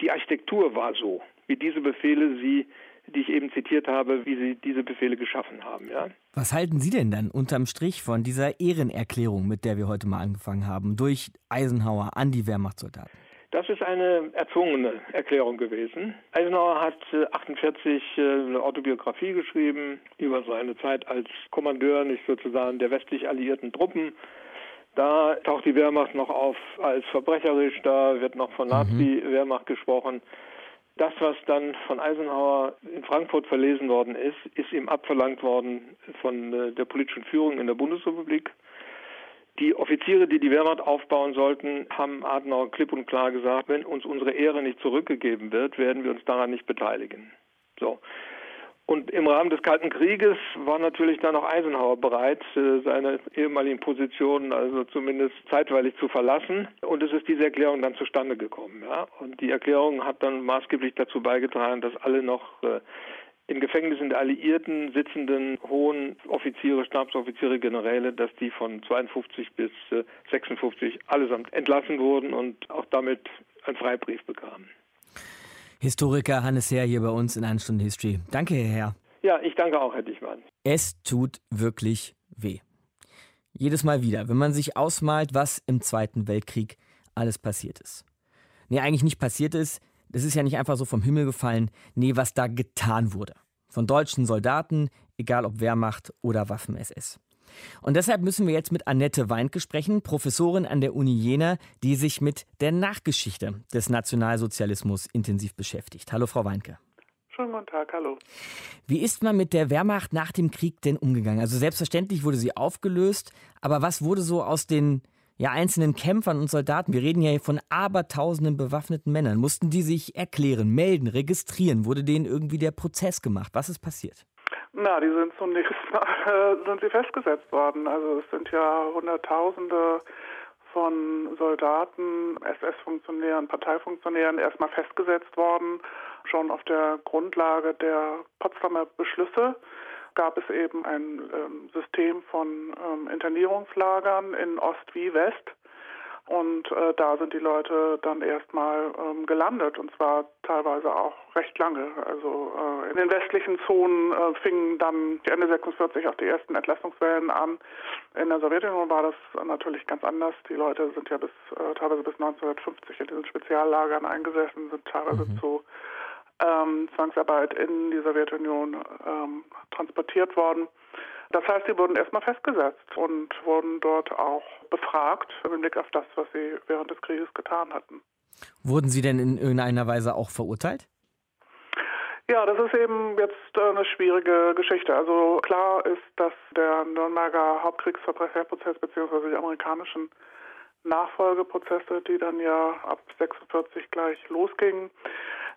die Architektur war so, wie diese Befehle sie die ich eben zitiert habe, wie sie diese Befehle geschaffen haben. Ja? Was halten Sie denn dann unterm Strich von dieser Ehrenerklärung, mit der wir heute mal angefangen haben, durch Eisenhower an die Wehrmachtssoldaten? Das ist eine erzwungene Erklärung gewesen. Eisenhower hat 1948 äh, äh, eine Autobiografie geschrieben über seine Zeit als Kommandeur, nicht sozusagen der westlich alliierten Truppen. Da taucht die Wehrmacht noch auf als verbrecherisch, da wird noch von mhm. Nazi-Wehrmacht gesprochen. Das, was dann von Eisenhower in Frankfurt verlesen worden ist, ist ihm abverlangt worden von äh, der politischen Führung in der Bundesrepublik. Die Offiziere, die die Wehrmacht aufbauen sollten, haben Adenauer klipp und klar gesagt, wenn uns unsere Ehre nicht zurückgegeben wird, werden wir uns daran nicht beteiligen. So. Und im Rahmen des Kalten Krieges war natürlich dann auch Eisenhower bereit, äh, seine ehemaligen Positionen also zumindest zeitweilig zu verlassen. Und es ist diese Erklärung dann zustande gekommen. Ja? Und die Erklärung hat dann maßgeblich dazu beigetragen, dass alle noch äh, in Gefängnissen der Alliierten sitzenden hohen Offiziere, Stabsoffiziere, Generäle, dass die von 52 bis 56 äh, allesamt entlassen wurden und auch damit einen Freibrief bekamen. Historiker Hannes Herr hier bei uns in einer Stunde History. Danke, Herr Herr. Ja, ich danke auch, Herr Dichmann. Es tut wirklich weh. Jedes Mal wieder, wenn man sich ausmalt, was im Zweiten Weltkrieg alles passiert ist. Nee, eigentlich nicht passiert ist, das ist ja nicht einfach so vom Himmel gefallen, nee, was da getan wurde. Von deutschen Soldaten, egal ob Wehrmacht oder Waffen-SS. Und deshalb müssen wir jetzt mit Annette Weinke sprechen, Professorin an der Uni Jena, die sich mit der Nachgeschichte des Nationalsozialismus intensiv beschäftigt. Hallo, Frau Weinke. Schönen guten Tag, hallo. Wie ist man mit der Wehrmacht nach dem Krieg denn umgegangen? Also selbstverständlich wurde sie aufgelöst, aber was wurde so aus den ja, einzelnen Kämpfern und Soldaten? Wir reden ja hier von abertausenden bewaffneten Männern. Mussten die sich erklären, melden, registrieren? Wurde denen irgendwie der Prozess gemacht? Was ist passiert? Na, die sind zunächst mal äh, sind sie festgesetzt worden. Also es sind ja Hunderttausende von Soldaten, SS-Funktionären, Parteifunktionären erstmal festgesetzt worden, schon auf der Grundlage der Potsdamer Beschlüsse gab es eben ein ähm, System von ähm, Internierungslagern in Ost wie West. Und äh, da sind die Leute dann erstmal ähm, gelandet und zwar teilweise auch recht lange. Also äh, in den westlichen Zonen äh, fingen dann Ende 46 auch die ersten Entlassungswellen an. In der Sowjetunion war das natürlich ganz anders. Die Leute sind ja bis äh, teilweise bis 1950 in diesen Speziallagern eingesessen, sind teilweise mhm. zu ähm, Zwangsarbeit in die Sowjetunion ähm, transportiert worden. Das heißt, sie wurden erstmal festgesetzt und wurden dort auch befragt im Blick auf das, was sie während des Krieges getan hatten. Wurden sie denn in irgendeiner Weise auch verurteilt? Ja, das ist eben jetzt eine schwierige Geschichte. Also klar ist, dass der Nürnberger Hauptkriegsverbrecherprozess bzw. die amerikanischen Nachfolgeprozesse, die dann ja ab 46 gleich losgingen,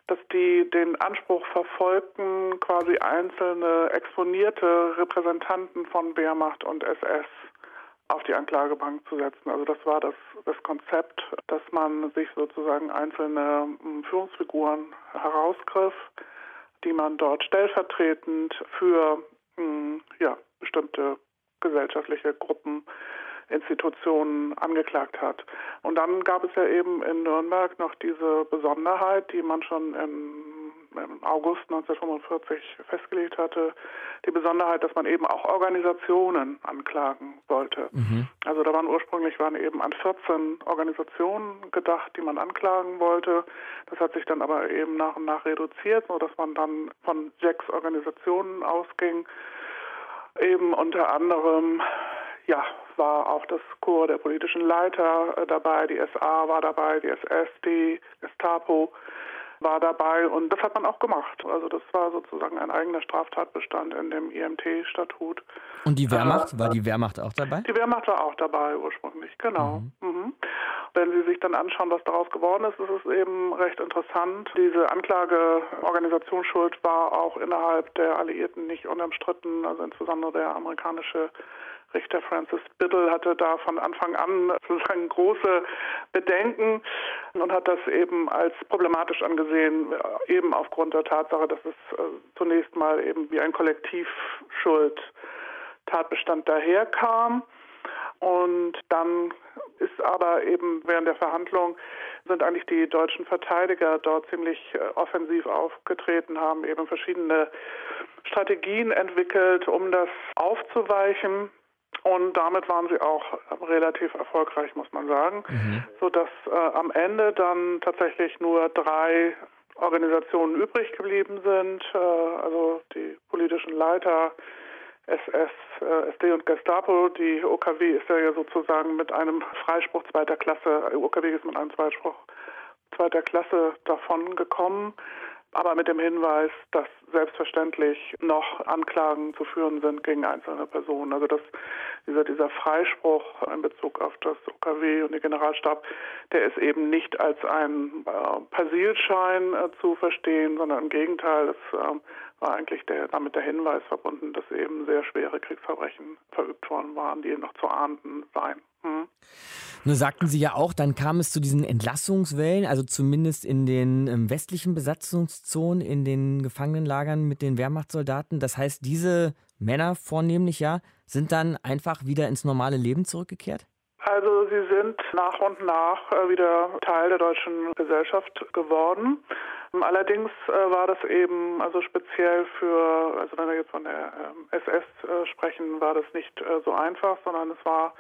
dass die den Anspruch verfolgten, quasi einzelne exponierte Repräsentanten von Wehrmacht und SS auf die Anklagebank zu setzen. Also das war das, das Konzept, dass man sich sozusagen einzelne hm, Führungsfiguren herausgriff, die man dort stellvertretend für hm, ja, bestimmte gesellschaftliche Gruppen Institutionen angeklagt hat. Und dann gab es ja eben in Nürnberg noch diese Besonderheit, die man schon im, im August 1945 festgelegt hatte, die Besonderheit, dass man eben auch Organisationen anklagen wollte. Mhm. Also da waren ursprünglich waren eben an 14 Organisationen gedacht, die man anklagen wollte. Das hat sich dann aber eben nach und nach reduziert, so dass man dann von sechs Organisationen ausging. Eben unter anderem ja, war auch das Chor der politischen Leiter äh, dabei, die SA war dabei, die SS, die Gestapo war dabei und das hat man auch gemacht. Also das war sozusagen ein eigener Straftatbestand in dem IMT-Statut. Und die Wehrmacht, äh, war die Wehrmacht auch dabei? Die Wehrmacht war auch dabei ursprünglich, genau. Mhm. Mhm. Wenn Sie sich dann anschauen, was daraus geworden ist, ist es eben recht interessant. Diese Anklage Organisationsschuld war auch innerhalb der Alliierten nicht unumstritten, also insbesondere der amerikanische Richter Francis Biddle hatte da von Anfang an sozusagen große Bedenken und hat das eben als problematisch angesehen, eben aufgrund der Tatsache, dass es äh, zunächst mal eben wie ein Kollektivschuld-Tatbestand daherkam. Und dann ist aber eben während der Verhandlung sind eigentlich die deutschen Verteidiger dort ziemlich äh, offensiv aufgetreten, haben eben verschiedene Strategien entwickelt, um das aufzuweichen. Und damit waren sie auch relativ erfolgreich, muss man sagen, mhm. sodass äh, am Ende dann tatsächlich nur drei Organisationen übrig geblieben sind, äh, also die politischen Leiter SS, äh, SD und Gestapo. Die OKW ist ja sozusagen mit einem Freispruch zweiter Klasse, OKW ist mit einem Freispruch zweiter Klasse davon gekommen aber mit dem Hinweis, dass selbstverständlich noch Anklagen zu führen sind gegen einzelne Personen. Also dass dieser, dieser Freispruch in Bezug auf das OKW und den Generalstab, der ist eben nicht als ein äh, Persilschein äh, zu verstehen, sondern im Gegenteil, es äh, war eigentlich der, damit der Hinweis verbunden, dass eben sehr schwere Kriegsverbrechen verübt worden waren, die noch zu ahnden seien. Hm. Nur sagten Sie ja auch, dann kam es zu diesen Entlassungswellen, also zumindest in den ähm, westlichen Besatzungszonen, in den Gefangenenlagern mit den Wehrmachtssoldaten. Das heißt, diese Männer vornehmlich ja, sind dann einfach wieder ins normale Leben zurückgekehrt? Also sie sind nach und nach äh, wieder Teil der deutschen Gesellschaft geworden. Allerdings äh, war das eben also speziell für, also wenn wir jetzt von der SS ähm, äh, sprechen, war das nicht so einfach, sondern es war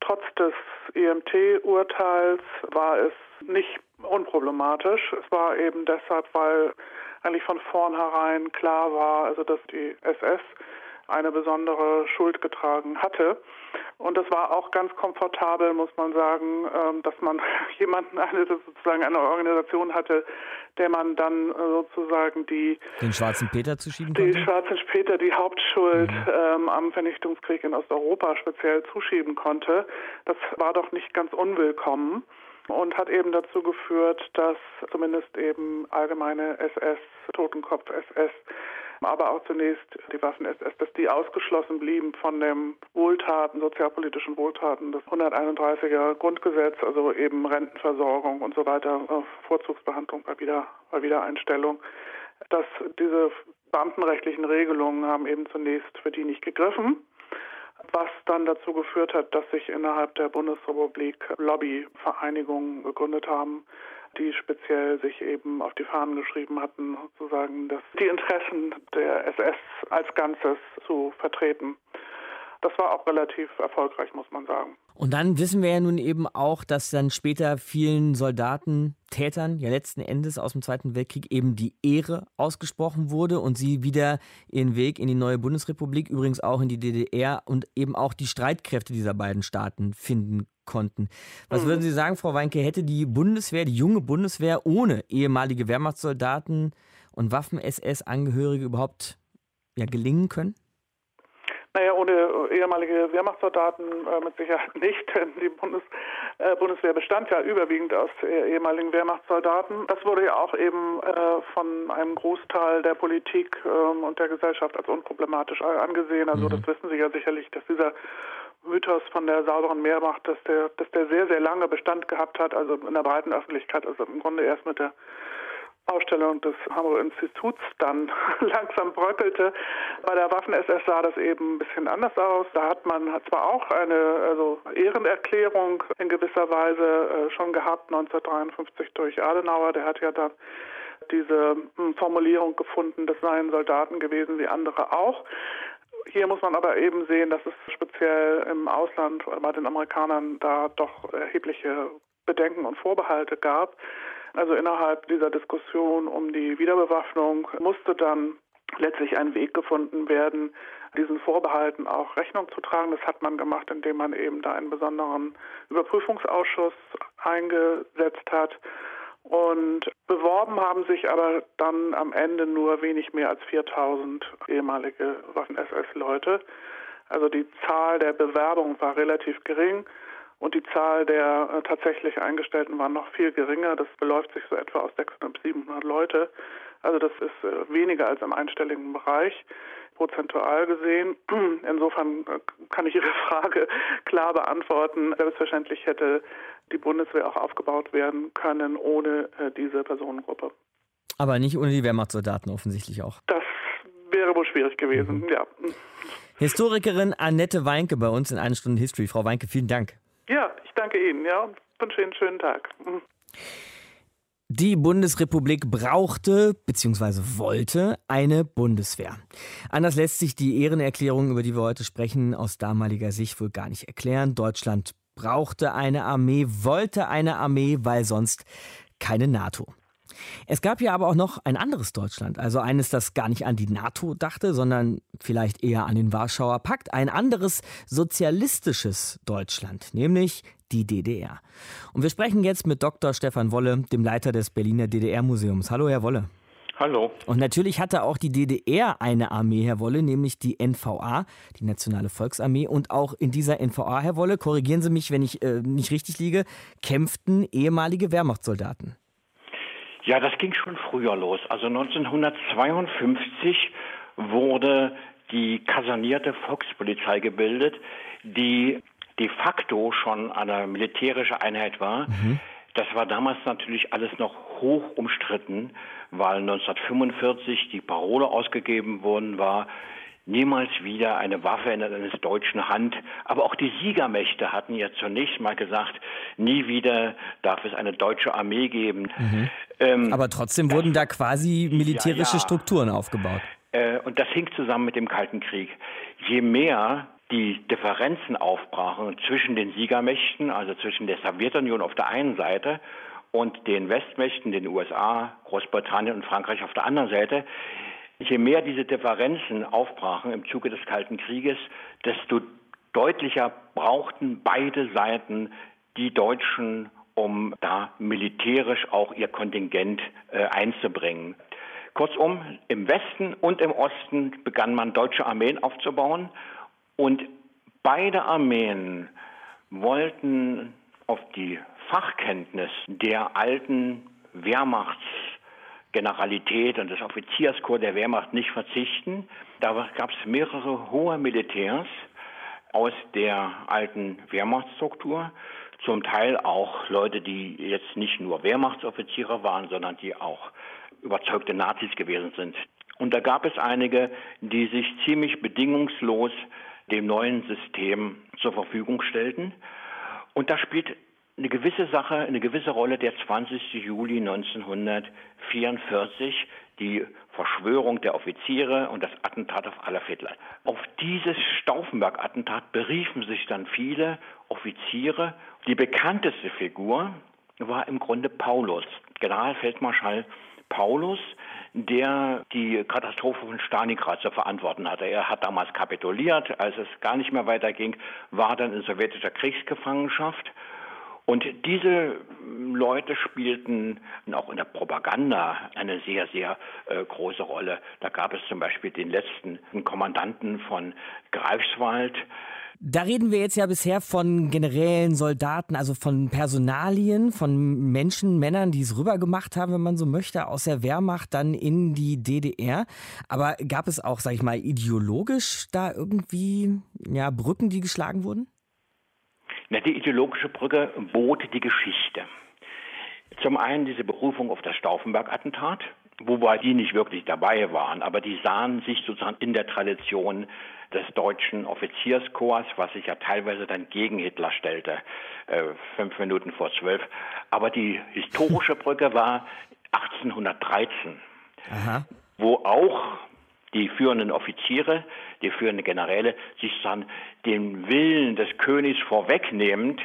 trotz des EMT-Urteils war es nicht unproblematisch. Es war eben deshalb, weil eigentlich von vornherein klar war, also dass die SS eine besondere Schuld getragen hatte. Und das war auch ganz komfortabel, muss man sagen, ähm, dass man jemanden, eine sozusagen eine Organisation hatte, der man dann äh, sozusagen die den schwarzen Peter zuschieben konnte. Die schwarzen Peter die Hauptschuld mhm. ähm, am Vernichtungskrieg in Osteuropa speziell zuschieben konnte. Das war doch nicht ganz unwillkommen und hat eben dazu geführt, dass zumindest eben allgemeine SS, Totenkopf SS aber auch zunächst die Waffen-SS, dass die ausgeschlossen blieben von dem Wohltaten, sozialpolitischen Wohltaten des 131er Grundgesetz, also eben Rentenversorgung und so weiter, äh, Vorzugsbehandlung bei, Wieder, bei Wiedereinstellung, dass diese beamtenrechtlichen Regelungen haben eben zunächst für die nicht gegriffen was dann dazu geführt hat, dass sich innerhalb der Bundesrepublik Lobbyvereinigungen gegründet haben, die speziell sich eben auf die Fahnen geschrieben hatten, sozusagen dass die Interessen der SS als Ganzes zu vertreten. Das war auch relativ erfolgreich, muss man sagen. Und dann wissen wir ja nun eben auch, dass dann später vielen Soldaten, Tätern, ja letzten Endes aus dem Zweiten Weltkrieg eben die Ehre ausgesprochen wurde und sie wieder ihren Weg in die neue Bundesrepublik, übrigens auch in die DDR und eben auch die Streitkräfte dieser beiden Staaten finden konnten. Was mhm. würden Sie sagen, Frau Weinke, hätte die Bundeswehr, die junge Bundeswehr ohne ehemalige Wehrmachtssoldaten und Waffen-SS-Angehörige überhaupt ja, gelingen können? Naja, ohne ehemalige Wehrmachtssoldaten äh, mit Sicherheit nicht, denn die Bundes, äh, Bundeswehr bestand ja überwiegend aus äh, ehemaligen Wehrmachtssoldaten. Das wurde ja auch eben äh, von einem Großteil der Politik ähm, und der Gesellschaft als unproblematisch angesehen. Also mhm. das wissen Sie ja sicherlich, dass dieser Mythos von der sauberen Mehrmacht, dass der, dass der sehr, sehr lange Bestand gehabt hat, also in der breiten Öffentlichkeit, also im Grunde erst mit der Ausstellung des Hamburger Instituts dann langsam bröckelte. Bei der Waffen-SS sah das eben ein bisschen anders aus. Da hat man zwar auch eine also Ehrenerklärung in gewisser Weise äh, schon gehabt, 1953 durch Adenauer. Der hat ja dann diese hm, Formulierung gefunden, das seien Soldaten gewesen wie andere auch. Hier muss man aber eben sehen, dass es speziell im Ausland bei den Amerikanern da doch erhebliche Bedenken und Vorbehalte gab. Also innerhalb dieser Diskussion um die Wiederbewaffnung musste dann letztlich ein Weg gefunden werden, diesen Vorbehalten auch Rechnung zu tragen. Das hat man gemacht, indem man eben da einen besonderen Überprüfungsausschuss eingesetzt hat. Und beworben haben sich aber dann am Ende nur wenig mehr als 4000 ehemalige Waffen-SS-Leute. Also die Zahl der Bewerbungen war relativ gering und die Zahl der äh, tatsächlich Eingestellten war noch viel geringer. Das beläuft sich so etwa aus 600 bis 700 Leute. Also das ist äh, weniger als im einstelligen Bereich prozentual gesehen. Insofern äh, kann ich Ihre Frage klar beantworten. Selbstverständlich hätte die Bundeswehr auch aufgebaut werden können ohne äh, diese Personengruppe. Aber nicht ohne die Wehrmachtssoldaten offensichtlich auch. Das wäre wohl schwierig gewesen, mhm. ja. Historikerin Annette Weinke bei uns in einer Stunde History. Frau Weinke, vielen Dank. Ja, ich danke Ihnen, ja, und wünsche Ihnen einen schönen Tag. Mhm. Die Bundesrepublik brauchte bzw. wollte eine Bundeswehr. Anders lässt sich die Ehrenerklärung, über die wir heute sprechen, aus damaliger Sicht wohl gar nicht erklären. Deutschland brauchte eine Armee, wollte eine Armee, weil sonst keine NATO. Es gab ja aber auch noch ein anderes Deutschland, also eines, das gar nicht an die NATO dachte, sondern vielleicht eher an den Warschauer Pakt, ein anderes sozialistisches Deutschland, nämlich die DDR. Und wir sprechen jetzt mit Dr. Stefan Wolle, dem Leiter des Berliner DDR-Museums. Hallo, Herr Wolle. Hallo. Und natürlich hatte auch die DDR eine Armee, Herr Wolle, nämlich die NVA, die Nationale Volksarmee. Und auch in dieser NVA, Herr Wolle, korrigieren Sie mich, wenn ich äh, nicht richtig liege, kämpften ehemalige Wehrmachtssoldaten. Ja, das ging schon früher los. Also 1952 wurde die kasernierte Volkspolizei gebildet, die de facto schon eine militärische Einheit war. Mhm. Das war damals natürlich alles noch hoch umstritten, weil 1945 die Parole ausgegeben worden war, niemals wieder eine Waffe in einer deutschen Hand. Aber auch die Siegermächte hatten ja zunächst mal gesagt, nie wieder darf es eine deutsche Armee geben. Mhm. Ähm, Aber trotzdem wurden da quasi militärische ja, ja. Strukturen aufgebaut. Äh, und das hing zusammen mit dem Kalten Krieg. Je mehr die Differenzen aufbrachen zwischen den Siegermächten, also zwischen der Sowjetunion auf der einen Seite und den Westmächten, den USA, Großbritannien und Frankreich auf der anderen Seite, je mehr diese Differenzen aufbrachen im Zuge des Kalten Krieges, desto deutlicher brauchten beide Seiten die Deutschen, um da militärisch auch ihr Kontingent äh, einzubringen. Kurzum, im Westen und im Osten begann man deutsche Armeen aufzubauen und beide Armeen wollten auf die Fachkenntnis der alten Wehrmachtsgeneralität und des Offizierskorps der Wehrmacht nicht verzichten. Da gab es mehrere hohe Militärs aus der alten Wehrmachtsstruktur, zum Teil auch Leute, die jetzt nicht nur Wehrmachtsoffiziere waren, sondern die auch überzeugte Nazis gewesen sind. Und da gab es einige, die sich ziemlich bedingungslos dem neuen System zur Verfügung stellten. Und da spielt eine gewisse Sache, eine gewisse Rolle der 20. Juli 1944, die Verschwörung der Offiziere und das Attentat auf Adolf Hitler. Auf dieses Stauffenberg-Attentat beriefen sich dann viele Offiziere. Die bekannteste Figur war im Grunde Paulus, Generalfeldmarschall Paulus, der die Katastrophe von Stalingrad zu verantworten hatte. Er hat damals kapituliert, als es gar nicht mehr weiterging, war dann in sowjetischer Kriegsgefangenschaft. Und diese Leute spielten auch in der Propaganda eine sehr, sehr äh, große Rolle. Da gab es zum Beispiel den letzten Kommandanten von Greifswald, da reden wir jetzt ja bisher von Generälen, Soldaten, also von Personalien, von Menschen, Männern, die es rübergemacht haben, wenn man so möchte, aus der Wehrmacht dann in die DDR. Aber gab es auch, sag ich mal, ideologisch da irgendwie ja, Brücken, die geschlagen wurden? Na, die ideologische Brücke bot die Geschichte. Zum einen diese Berufung auf das Stauffenberg-Attentat, wobei die nicht wirklich dabei waren, aber die sahen sich sozusagen in der Tradition des deutschen Offizierskorps, was sich ja teilweise dann gegen Hitler stellte, äh, fünf Minuten vor zwölf. Aber die historische Brücke war 1813, Aha. wo auch die führenden Offiziere, die führenden Generäle sich dann den Willen des Königs vorwegnehmend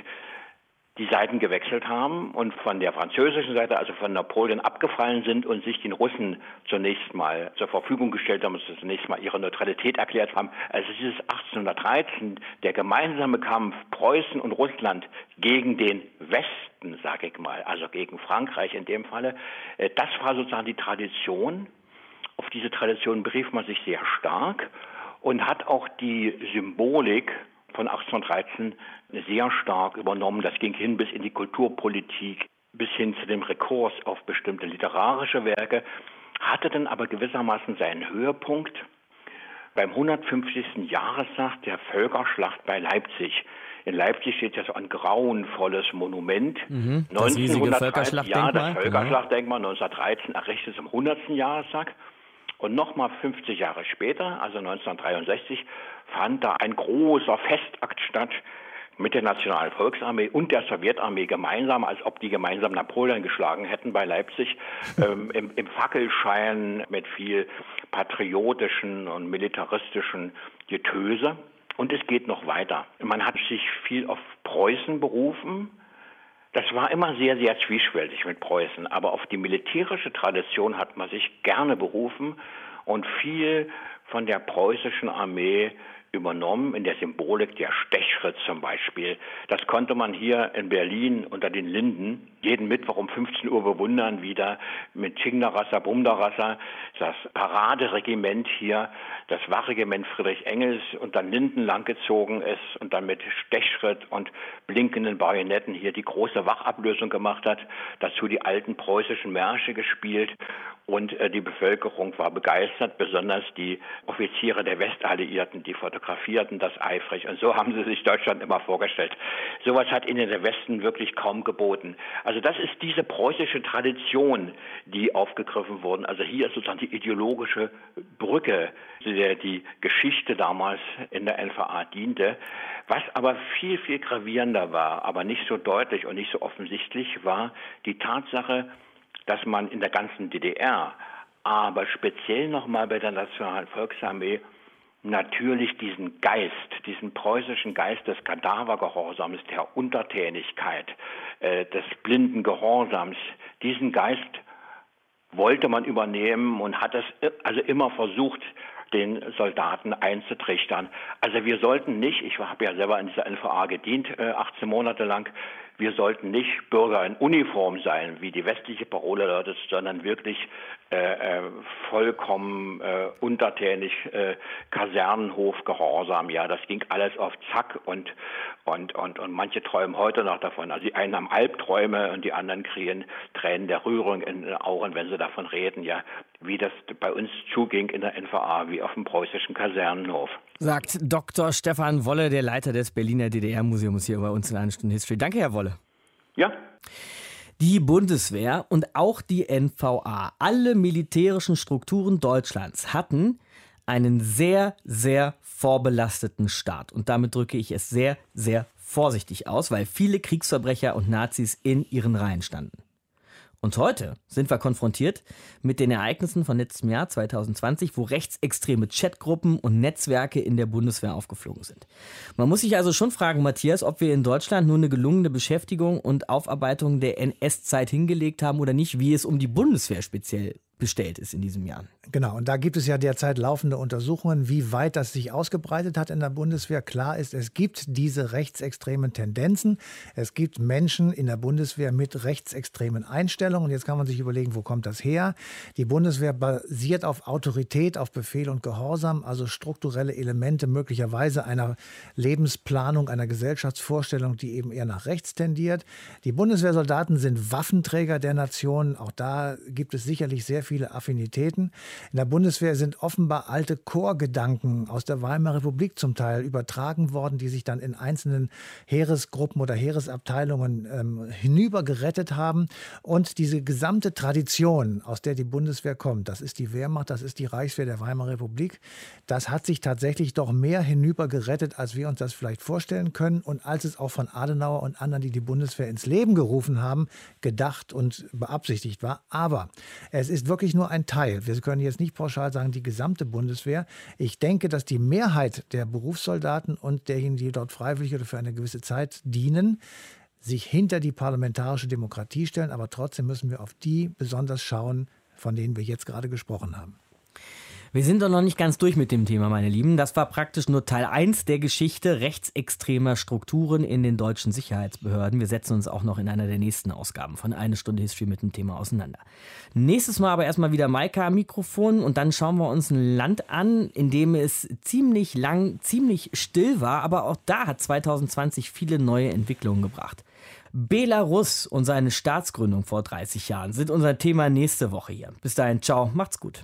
die Seiten gewechselt haben und von der französischen Seite, also von Napoleon, abgefallen sind und sich den Russen zunächst mal zur Verfügung gestellt haben und zunächst mal ihre Neutralität erklärt haben. Also dieses 1813, der gemeinsame Kampf Preußen und Russland gegen den Westen, sage ich mal, also gegen Frankreich in dem Falle, äh, das war sozusagen die Tradition. Auf diese Tradition berief man sich sehr stark und hat auch die Symbolik von 1813 sehr stark übernommen. Das ging hin bis in die Kulturpolitik, bis hin zu dem Rekurs auf bestimmte literarische Werke, hatte dann aber gewissermaßen seinen Höhepunkt beim 150. Jahrestag der Völkerschlacht bei Leipzig. In Leipzig steht ja so ein grauenvolles Monument. Mhm, das 1913, ja, das Völkerschlachtdenkmal 1913 errichtet zum 100. Jahrestag. Und nochmal 50 Jahre später, also 1963, fand da ein großer Festakt statt mit der Nationalen Volksarmee und der Sowjetarmee gemeinsam, als ob die gemeinsam Napoleon geschlagen hätten bei Leipzig, ähm, im, im Fackelschein mit viel patriotischen und militaristischen Getöse. Und es geht noch weiter. Man hat sich viel auf Preußen berufen. Das war immer sehr, sehr zwiespältig mit Preußen. Aber auf die militärische Tradition hat man sich gerne berufen und viel von der preußischen Armee übernommen in der Symbolik der Stechschritt zum Beispiel. Das konnte man hier in Berlin unter den Linden jeden Mittwoch um 15 Uhr bewundern, wieder mit Schingnerasser, Bumderasser, das Paraderegiment hier, das Wachregiment Friedrich Engels und dann Linden langgezogen ist und dann mit Stechschritt und blinkenden Bajonetten hier die große Wachablösung gemacht hat, dazu die alten preußischen Märsche gespielt und äh, die Bevölkerung war begeistert, besonders die Offiziere der Westalliierten, die fotografierten das eifrig. Und so haben sie sich Deutschland immer vorgestellt. Sowas hat ihnen der Westen wirklich kaum geboten. Also das ist diese preußische Tradition, die aufgegriffen wurde. Also hier ist sozusagen die ideologische Brücke, der die Geschichte damals in der NVA diente. Was aber viel, viel gravierender war, aber nicht so deutlich und nicht so offensichtlich, war die Tatsache, dass man in der ganzen DDR, aber speziell nochmal bei der Nationalen Volksarmee, natürlich diesen Geist, diesen preußischen Geist des Kadavergehorsams, der Untertänigkeit, äh, des blinden Gehorsams, diesen Geist wollte man übernehmen und hat es äh, also immer versucht, den Soldaten einzutrichtern. Also wir sollten nicht, ich habe ja selber in dieser NVA gedient, äh, 18 Monate lang, wir sollten nicht Bürger in Uniform sein, wie die westliche Parole lautet, sondern wirklich äh, äh, vollkommen äh, untertänig, äh, Kasernenhofgehorsam. Ja, das ging alles auf Zack und, und, und, und manche träumen heute noch davon. Also die einen haben Albträume und die anderen kriegen Tränen der Rührung in den Augen, wenn sie davon reden, ja, wie das bei uns zuging in der NVA, wie auf dem preußischen Kasernenhof. Sagt Dr. Stefan Wolle, der Leiter des Berliner DDR-Museums hier bei uns in einer Stunde History. Danke, Herr Wolle. Ja. Die Bundeswehr und auch die NVA, alle militärischen Strukturen Deutschlands hatten einen sehr, sehr vorbelasteten Staat. Und damit drücke ich es sehr, sehr vorsichtig aus, weil viele Kriegsverbrecher und Nazis in ihren Reihen standen. Und heute sind wir konfrontiert mit den Ereignissen von letztem Jahr 2020, wo rechtsextreme Chatgruppen und Netzwerke in der Bundeswehr aufgeflogen sind. Man muss sich also schon fragen, Matthias, ob wir in Deutschland nur eine gelungene Beschäftigung und Aufarbeitung der NS-Zeit hingelegt haben oder nicht, wie es um die Bundeswehr speziell bestellt ist in diesem Jahr. Genau, und da gibt es ja derzeit laufende Untersuchungen, wie weit das sich ausgebreitet hat in der Bundeswehr. Klar ist, es gibt diese rechtsextremen Tendenzen. Es gibt Menschen in der Bundeswehr mit rechtsextremen Einstellungen. Und jetzt kann man sich überlegen, wo kommt das her? Die Bundeswehr basiert auf Autorität, auf Befehl und Gehorsam, also strukturelle Elemente möglicherweise einer Lebensplanung, einer Gesellschaftsvorstellung, die eben eher nach rechts tendiert. Die Bundeswehrsoldaten sind Waffenträger der Nation. Auch da gibt es sicherlich sehr viele Affinitäten. In der Bundeswehr sind offenbar alte Chorgedanken aus der Weimarer Republik zum Teil übertragen worden, die sich dann in einzelnen Heeresgruppen oder Heeresabteilungen ähm, hinübergerettet haben. Und diese gesamte Tradition, aus der die Bundeswehr kommt, das ist die Wehrmacht, das ist die Reichswehr der Weimarer Republik, das hat sich tatsächlich doch mehr hinübergerettet, als wir uns das vielleicht vorstellen können und als es auch von Adenauer und anderen, die die Bundeswehr ins Leben gerufen haben, gedacht und beabsichtigt war. Aber es ist wirklich nur ein Teil. Wir können jetzt nicht pauschal sagen, die gesamte Bundeswehr. Ich denke, dass die Mehrheit der Berufssoldaten und derjenigen, die dort freiwillig oder für eine gewisse Zeit dienen, sich hinter die parlamentarische Demokratie stellen. Aber trotzdem müssen wir auf die besonders schauen, von denen wir jetzt gerade gesprochen haben. Wir sind doch noch nicht ganz durch mit dem Thema, meine Lieben. Das war praktisch nur Teil 1 der Geschichte rechtsextremer Strukturen in den deutschen Sicherheitsbehörden. Wir setzen uns auch noch in einer der nächsten Ausgaben von Eine Stunde History mit dem Thema auseinander. Nächstes Mal aber erstmal wieder Maika am Mikrofon und dann schauen wir uns ein Land an, in dem es ziemlich lang, ziemlich still war, aber auch da hat 2020 viele neue Entwicklungen gebracht. Belarus und seine Staatsgründung vor 30 Jahren sind unser Thema nächste Woche hier. Bis dahin, ciao, macht's gut.